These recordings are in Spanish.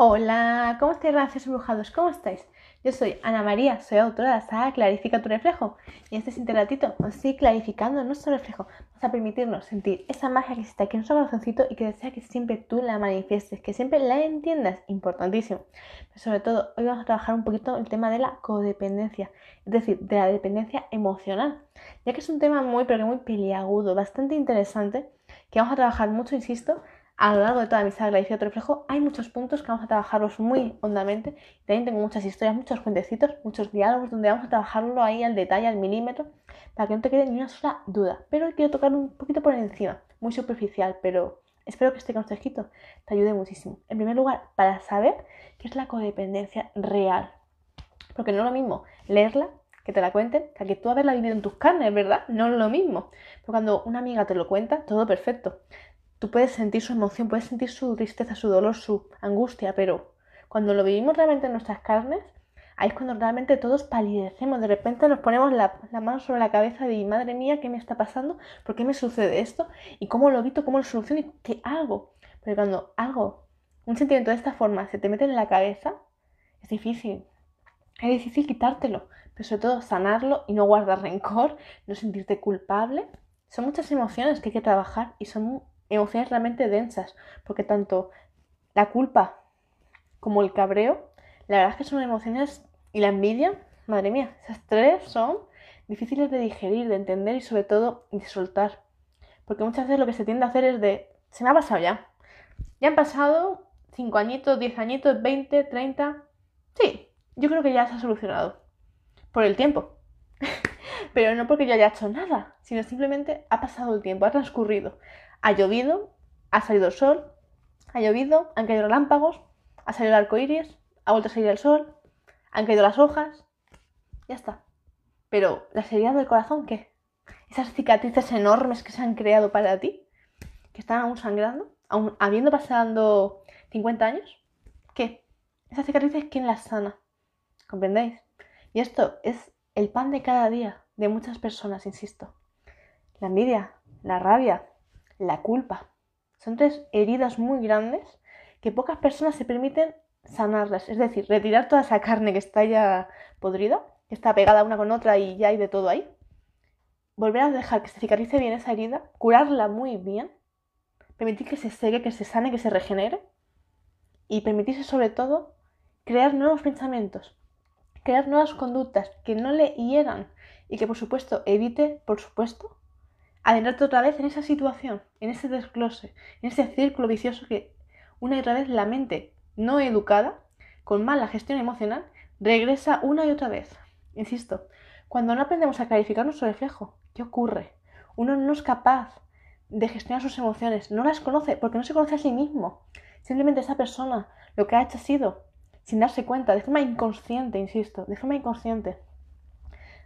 Hola, ¿cómo estáis, gracias embrujados? ¿Cómo estáis? Yo soy Ana María, soy autora de la saga Clarifica tu reflejo y este siguiente ratito os estoy clarificando nuestro reflejo. Vamos a permitirnos sentir esa magia que existe aquí en nuestro corazoncito y que desea que siempre tú la manifiestes, que siempre la entiendas, importantísimo. Sobre todo, hoy vamos a trabajar un poquito el tema de la codependencia, es decir, de la dependencia emocional, ya que es un tema muy, pero que muy peliagudo, bastante interesante, que vamos a trabajar mucho, insisto, a lo largo de toda mi saga de reflejo hay muchos puntos que vamos a trabajarlos muy hondamente. También tengo muchas historias, muchos cuentecitos, muchos diálogos donde vamos a trabajarlo ahí al detalle, al milímetro, para que no te quede ni una sola duda. Pero quiero tocar un poquito por encima, muy superficial, pero espero que este consejito te ayude muchísimo. En primer lugar, para saber qué es la codependencia real. Porque no es lo mismo leerla que te la cuenten, que, que tú haberla vivido en tus carnes, ¿verdad? No es lo mismo. Pero cuando una amiga te lo cuenta, todo perfecto tú puedes sentir su emoción, puedes sentir su tristeza, su dolor, su angustia, pero cuando lo vivimos realmente en nuestras carnes, ahí es cuando realmente todos palidecemos, de repente nos ponemos la, mano sobre la cabeza y madre mía, ¿qué me está pasando? ¿Por qué me sucede esto? ¿Y cómo lo evito? ¿Cómo lo soluciono? ¿Y qué hago? Porque cuando algo, un sentimiento de esta forma se te mete en la cabeza, es difícil. Es difícil quitártelo, pero sobre todo sanarlo y no guardar rencor, no sentirte culpable. Son muchas emociones que hay que trabajar y son emociones realmente densas, porque tanto la culpa como el cabreo, la verdad es que son emociones y la envidia, madre mía, esas tres son difíciles de digerir, de entender y sobre todo de soltar. Porque muchas veces lo que se tiende a hacer es de, se me ha pasado ya. Ya han pasado 5 añitos, 10 añitos, 20, 30. Sí, yo creo que ya se ha solucionado. Por el tiempo. Pero no porque yo haya hecho nada, sino simplemente ha pasado el tiempo, ha transcurrido. Ha llovido, ha salido el sol, ha llovido, han caído relámpagos, ha salido el arco iris, ha vuelto a salir el sol, han caído las hojas. Ya está. Pero las heridas del corazón, ¿qué? Esas cicatrices enormes que se han creado para ti, que están aún sangrando, aún habiendo pasado 50 años, ¿qué? Esas cicatrices, ¿quién las sana? ¿Comprendéis? Y esto es el pan de cada día de muchas personas, insisto. La envidia, la rabia, la culpa. Son tres heridas muy grandes que pocas personas se permiten sanarlas, es decir, retirar toda esa carne que está ya podrida, que está pegada una con otra y ya hay de todo ahí. Volver a dejar que se cicatrice bien esa herida, curarla muy bien, permitir que se seque, que se sane, que se regenere y permitirse sobre todo crear nuevos pensamientos, crear nuevas conductas que no le hieran y que por supuesto evite, por supuesto, adentrarte otra vez en esa situación, en ese desglose, en ese círculo vicioso que una y otra vez la mente no educada, con mala gestión emocional, regresa una y otra vez. Insisto, cuando no aprendemos a clarificar nuestro reflejo, ¿qué ocurre? Uno no es capaz de gestionar sus emociones, no las conoce porque no se conoce a sí mismo. Simplemente esa persona lo que ha hecho ha sido, sin darse cuenta, de forma inconsciente, insisto, de forma inconsciente,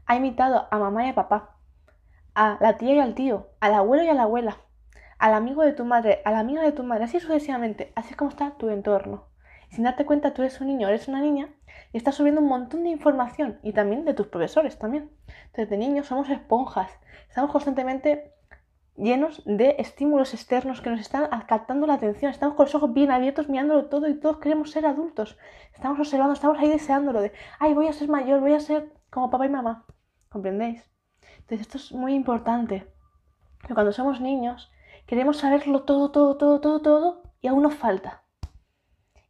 ha imitado a mamá y a papá, a la tía y al tío, al abuelo y a la abuela, al amigo de tu madre, a la amiga de tu madre, así sucesivamente, así es como está tu entorno. sin darte cuenta, tú eres un niño, eres una niña y estás subiendo un montón de información y también de tus profesores también. Entonces, de niños somos esponjas, estamos constantemente llenos de estímulos externos que nos están captando la atención, estamos con los ojos bien abiertos mirándolo todo y todos queremos ser adultos. Estamos observando, estamos ahí deseándolo de, ay, voy a ser mayor, voy a ser como papá y mamá. ¿Comprendéis? Entonces esto es muy importante. Que cuando somos niños queremos saberlo todo, todo, todo, todo, todo y aún nos falta.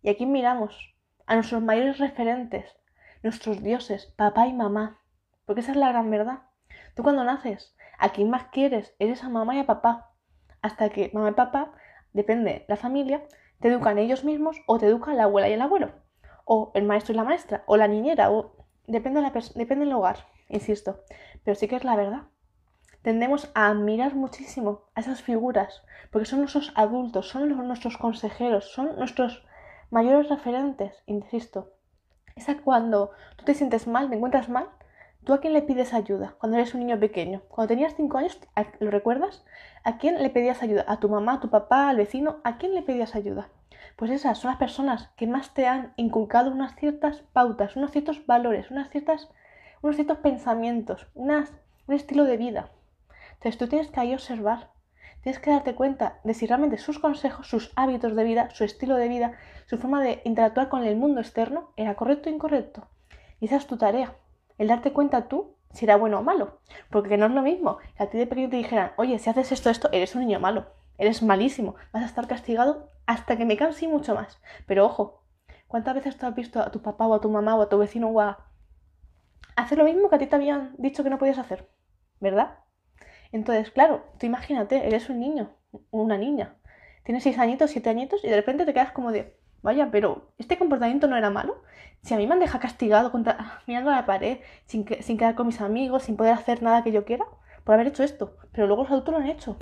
Y aquí miramos a nuestros mayores referentes, nuestros dioses, papá y mamá. Porque esa es la gran verdad. Tú cuando naces, a quien más quieres eres a mamá y a papá. Hasta que mamá y papá, depende la familia, te educan ellos mismos o te educan la abuela y el abuelo. O el maestro y la maestra. O la niñera. O depende, la depende del hogar insisto, pero sí que es la verdad. Tendemos a admirar muchísimo a esas figuras, porque son nuestros adultos, son nuestros consejeros, son nuestros mayores referentes, insisto. Es cuando tú te sientes mal, te encuentras mal, ¿tú a quién le pides ayuda? Cuando eres un niño pequeño. Cuando tenías 5 años, ¿lo recuerdas? ¿A quién le pedías ayuda? ¿A tu mamá, a tu papá, al vecino? ¿A quién le pedías ayuda? Pues esas son las personas que más te han inculcado unas ciertas pautas, unos ciertos valores, unas ciertas unos ciertos pensamientos, un estilo de vida. Entonces tú tienes que ahí observar, Tienes que darte cuenta de si realmente sus consejos, sus hábitos de vida, su estilo de vida, su forma de interactuar con el mundo externo era correcto o incorrecto. Y esa es tu tarea, el darte cuenta tú si era bueno o malo. Porque no es lo mismo que a ti de pequeño te dijeran, oye, si haces esto, esto, eres un niño malo, eres malísimo, vas a estar castigado hasta que me canse y mucho más. Pero ojo, ¿cuántas veces tú has visto a tu papá o a tu mamá o a tu vecino o a hacer lo mismo que a ti te habían dicho que no podías hacer? ¿Verdad? Entonces, claro, tú imagínate, eres un niño, una niña, tienes seis añitos, siete añitos y de repente te quedas como de, vaya, pero este comportamiento no era malo. Si a mí me han dejado castigado mirando a la pared, sin, que, sin quedar con mis amigos, sin poder hacer nada que yo quiera, por haber hecho esto, pero luego los adultos lo han hecho.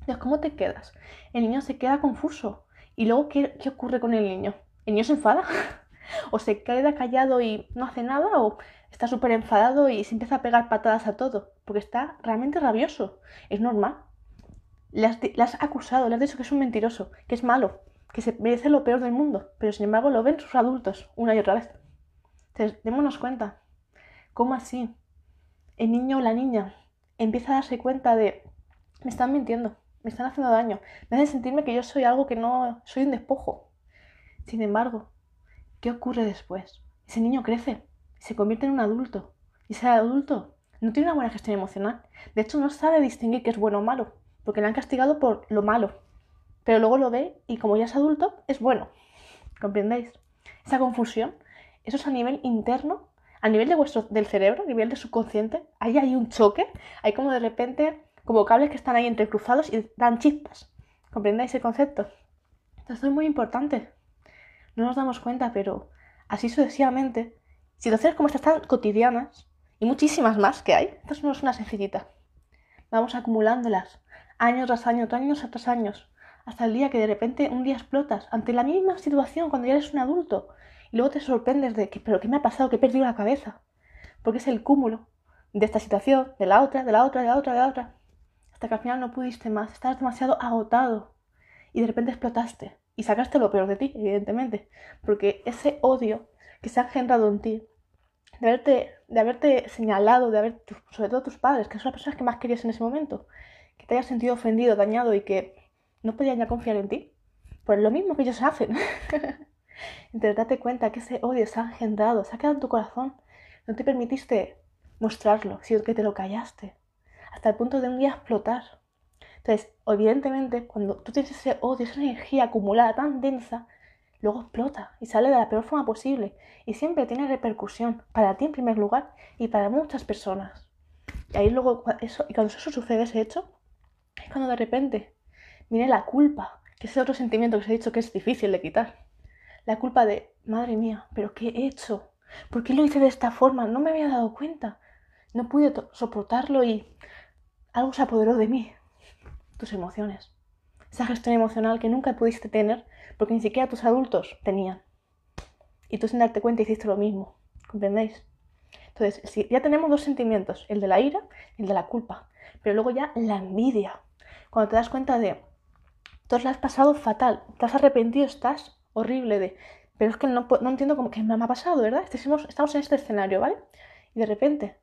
Entonces, ¿cómo te quedas? El niño se queda confuso. ¿Y luego qué, qué ocurre con el niño? ¿El niño se enfada? ¿O se queda callado y no hace nada? ¿O está súper enfadado y se empieza a pegar patadas a todo, porque está realmente rabioso. Es normal. Le has, acusado, le has dicho que es un mentiroso, que es malo, que se merece lo peor del mundo, pero sin embargo lo ven sus adultos una y otra vez. Entonces, démonos cuenta. ¿Cómo así? El niño o la niña empieza a darse cuenta de, me están mintiendo, me están haciendo daño, me hacen sentirme que yo soy algo que no, soy un despojo. Sin embargo, ¿qué ocurre después? Ese niño crece, se convierte en un adulto. Y ese adulto no tiene una buena gestión emocional. De hecho, no sabe distinguir qué es bueno o malo, porque le han castigado por lo malo. Pero luego lo ve y como ya es adulto, es bueno. ¿Comprendéis? Esa confusión, eso es a nivel interno, a nivel de vuestro, del cerebro, a nivel de subconsciente. Ahí hay un choque, hay como de repente, como cables que están ahí entrecruzados y dan chispas. ¿Comprendéis el concepto? Entonces, esto es muy importante. No nos damos cuenta, pero así sucesivamente Situaciones como estas tan cotidianas y muchísimas más que hay, esto no es una sencillita. Vamos acumulándolas año tras año, años tras años, hasta el día que de repente un día explotas ante la misma situación cuando ya eres un adulto y luego te sorprendes de que, pero ¿qué me ha pasado? Que he perdido la cabeza. Porque es el cúmulo de esta situación, de la otra, de la otra, de la otra, de la otra, hasta que al final no pudiste más, estabas demasiado agotado y de repente explotaste y sacaste lo peor de ti, evidentemente, porque ese odio que se ha engendrado en ti, de haberte, de haberte señalado, de haber, sobre todo tus padres, que son las personas que más querías en ese momento, que te hayas sentido ofendido, dañado y que no podían ya confiar en ti, por lo mismo que ellos hacen. Entonces date cuenta que ese odio se ha engendrado, se ha quedado en tu corazón, no te permitiste mostrarlo, sino que te lo callaste, hasta el punto de un día explotar. Entonces, evidentemente, cuando tú tienes ese odio, esa energía acumulada tan densa, luego explota y sale de la peor forma posible y siempre tiene repercusión para ti en primer lugar y para muchas personas. Y ahí luego, eso, y cuando eso sucede, ese hecho, es cuando de repente viene la culpa, que es otro sentimiento que os he dicho que es difícil de quitar. La culpa de, madre mía, pero ¿qué he hecho? ¿Por qué lo hice de esta forma? No me había dado cuenta. No pude soportarlo y algo se apoderó de mí. Tus emociones. Esa gestión emocional que nunca pudiste tener porque ni siquiera tus adultos tenían. Y tú sin darte cuenta hiciste lo mismo, ¿comprendéis? Entonces, si ya tenemos dos sentimientos, el de la ira y el de la culpa, pero luego ya la envidia. Cuando te das cuenta de, tú la has pasado fatal, te has arrepentido, estás horrible de, pero es que no, no entiendo cómo que me ha pasado, ¿verdad? Estamos, estamos en este escenario, ¿vale? Y de repente,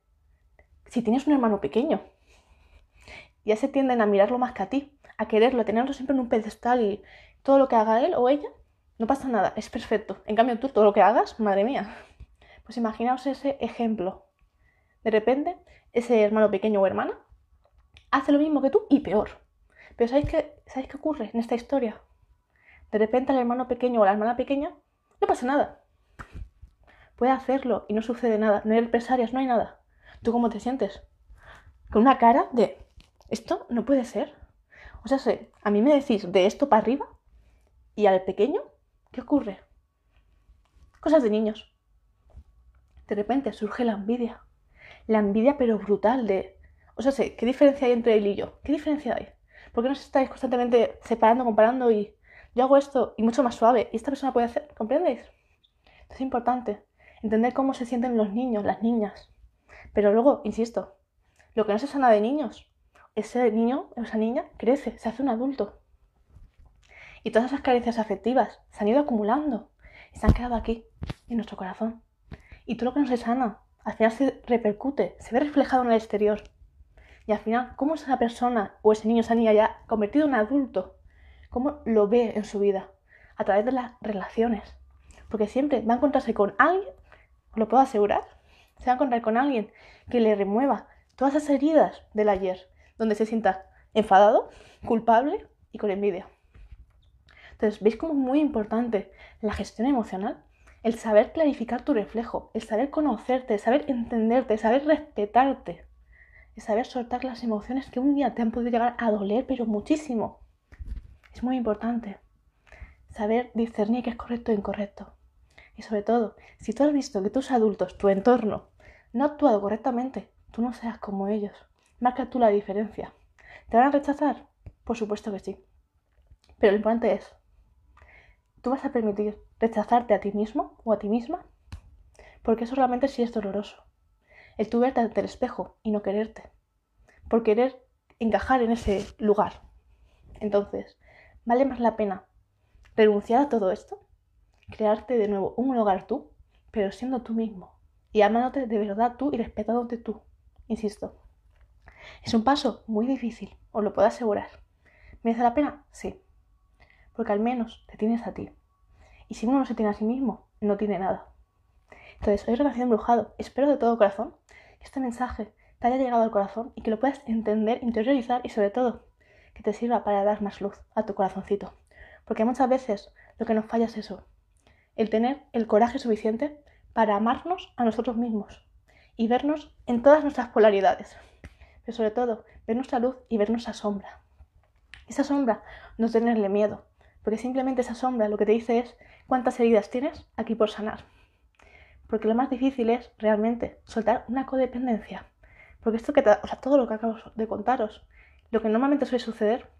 si tienes un hermano pequeño, ya se tienden a mirarlo más que a ti, a quererlo, a tenerlo siempre en un pedestal y todo lo que haga él o ella, no pasa nada, es perfecto. En cambio tú, todo lo que hagas, madre mía. Pues imaginaos ese ejemplo. De repente, ese hermano pequeño o hermana hace lo mismo que tú y peor. Pero ¿sabéis qué, ¿sabéis qué ocurre en esta historia? De repente al hermano pequeño o la hermana pequeña no pasa nada. Puede hacerlo y no sucede nada. No hay represalias, no hay nada. ¿Tú cómo te sientes? Con una cara de, esto no puede ser. O sea, a mí me decís de esto para arriba ¿Y al pequeño? ¿Qué ocurre? Cosas de niños. De repente surge la envidia. La envidia pero brutal de... O sea, sé, ¿qué diferencia hay entre él y yo? ¿Qué diferencia hay? ¿Por qué nos estáis constantemente separando, comparando y yo hago esto y mucho más suave y esta persona puede hacer? ¿Comprendéis? Es importante entender cómo se sienten los niños, las niñas. Pero luego, insisto, lo que no se sana de niños, ese niño o esa niña crece, se hace un adulto. Y todas esas carencias afectivas se han ido acumulando y se han quedado aquí, en nuestro corazón. Y todo lo que no se sana, al final se repercute, se ve reflejado en el exterior. Y al final, ¿cómo esa persona o ese niño, esa niña ya convertido en adulto, cómo lo ve en su vida? A través de las relaciones. Porque siempre va a encontrarse con alguien, lo puedo asegurar, se va a encontrar con alguien que le remueva todas esas heridas del ayer, donde se sienta enfadado, culpable y con envidia. Entonces, ¿veis cómo es muy importante la gestión emocional? El saber clarificar tu reflejo, el saber conocerte, el saber entenderte, el saber respetarte, el saber soltar las emociones que un día te han podido llegar a doler, pero muchísimo. Es muy importante saber discernir qué es correcto e incorrecto. Y sobre todo, si tú has visto que tus adultos, tu entorno, no ha actuado correctamente, tú no seas como ellos. Marca tú la diferencia. ¿Te van a rechazar? Por supuesto que sí. Pero lo importante es, ¿tú vas a permitir rechazarte a ti mismo o a ti misma? Porque eso realmente sí es doloroso. El tú verte ante el espejo y no quererte. Por querer encajar en ese lugar. Entonces, ¿vale más la pena renunciar a todo esto? Crearte de nuevo un lugar tú, pero siendo tú mismo. Y amándote de verdad tú y respetándote tú. Insisto. Es un paso muy difícil, os lo puedo asegurar. ¿Merece la pena? Sí. Porque al menos te tienes a ti. Y si uno no se tiene a sí mismo, no tiene nada. Entonces, hoy Relación Embrujado, espero de todo corazón que este mensaje te haya llegado al corazón y que lo puedas entender, interiorizar y sobre todo que te sirva para dar más luz a tu corazoncito. Porque muchas veces lo que nos falla es eso, el tener el coraje suficiente para amarnos a nosotros mismos y vernos en todas nuestras polaridades. Pero sobre todo, ver nuestra luz y ver nuestra sombra. Esa sombra no tenerle miedo, porque simplemente esa sombra lo que te dice es cuántas heridas tienes aquí por sanar. Porque lo más difícil es realmente soltar una codependencia. Porque esto que o sea, todo lo que acabo de contaros, lo que normalmente suele suceder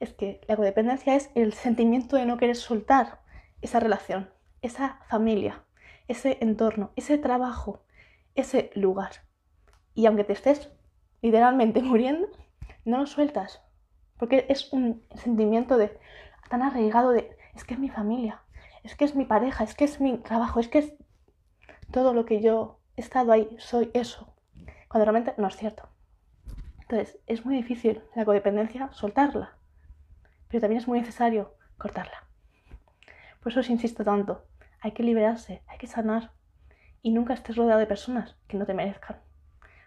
es que la codependencia es el sentimiento de no querer soltar esa relación, esa familia, ese entorno, ese trabajo, ese lugar. Y aunque te estés literalmente muriendo, no lo sueltas. Porque es un sentimiento de tan arraigado de es que es mi familia, es que es mi pareja, es que es mi trabajo, es que es todo lo que yo he estado ahí, soy eso. Cuando realmente no es cierto. Entonces, es muy difícil la codependencia soltarla, pero también es muy necesario cortarla. Por eso os insisto tanto, hay que liberarse, hay que sanar y nunca estés rodeado de personas que no te merezcan.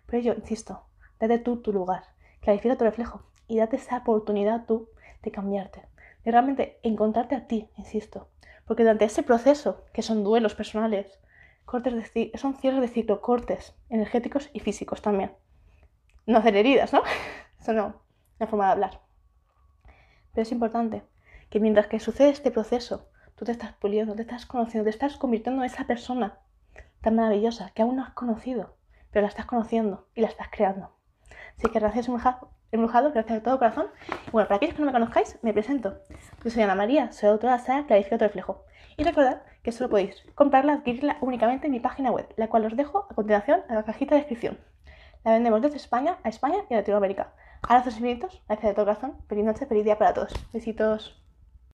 Por ello, insisto, date tú tu lugar, clarifica tu reflejo y date esa oportunidad tú de cambiarte, de realmente encontrarte a ti, insisto. Porque durante ese proceso, que son duelos personales, cortes de son cierres de ciclo, cortes energéticos y físicos también. No hacer heridas, ¿no? Eso no, una forma de hablar. Pero es importante que mientras que sucede este proceso, tú te estás puliendo, te estás conociendo, te estás convirtiendo en esa persona tan maravillosa que aún no has conocido, pero la estás conociendo y la estás creando. Así que gracias, embrujado, gracias de todo corazón. Y bueno, para aquellos que no me conozcáis, me presento. Yo soy Ana María, soy autora de la saga Clarifica reflejo. Y recordad que solo podéis comprarla, adquirirla únicamente en mi página web, la cual os dejo a continuación en la cajita de descripción. La vendemos desde España a España y a Latinoamérica. Abrazos infinitos, gracias de todo corazón. Feliz noche, feliz día para todos. Besitos.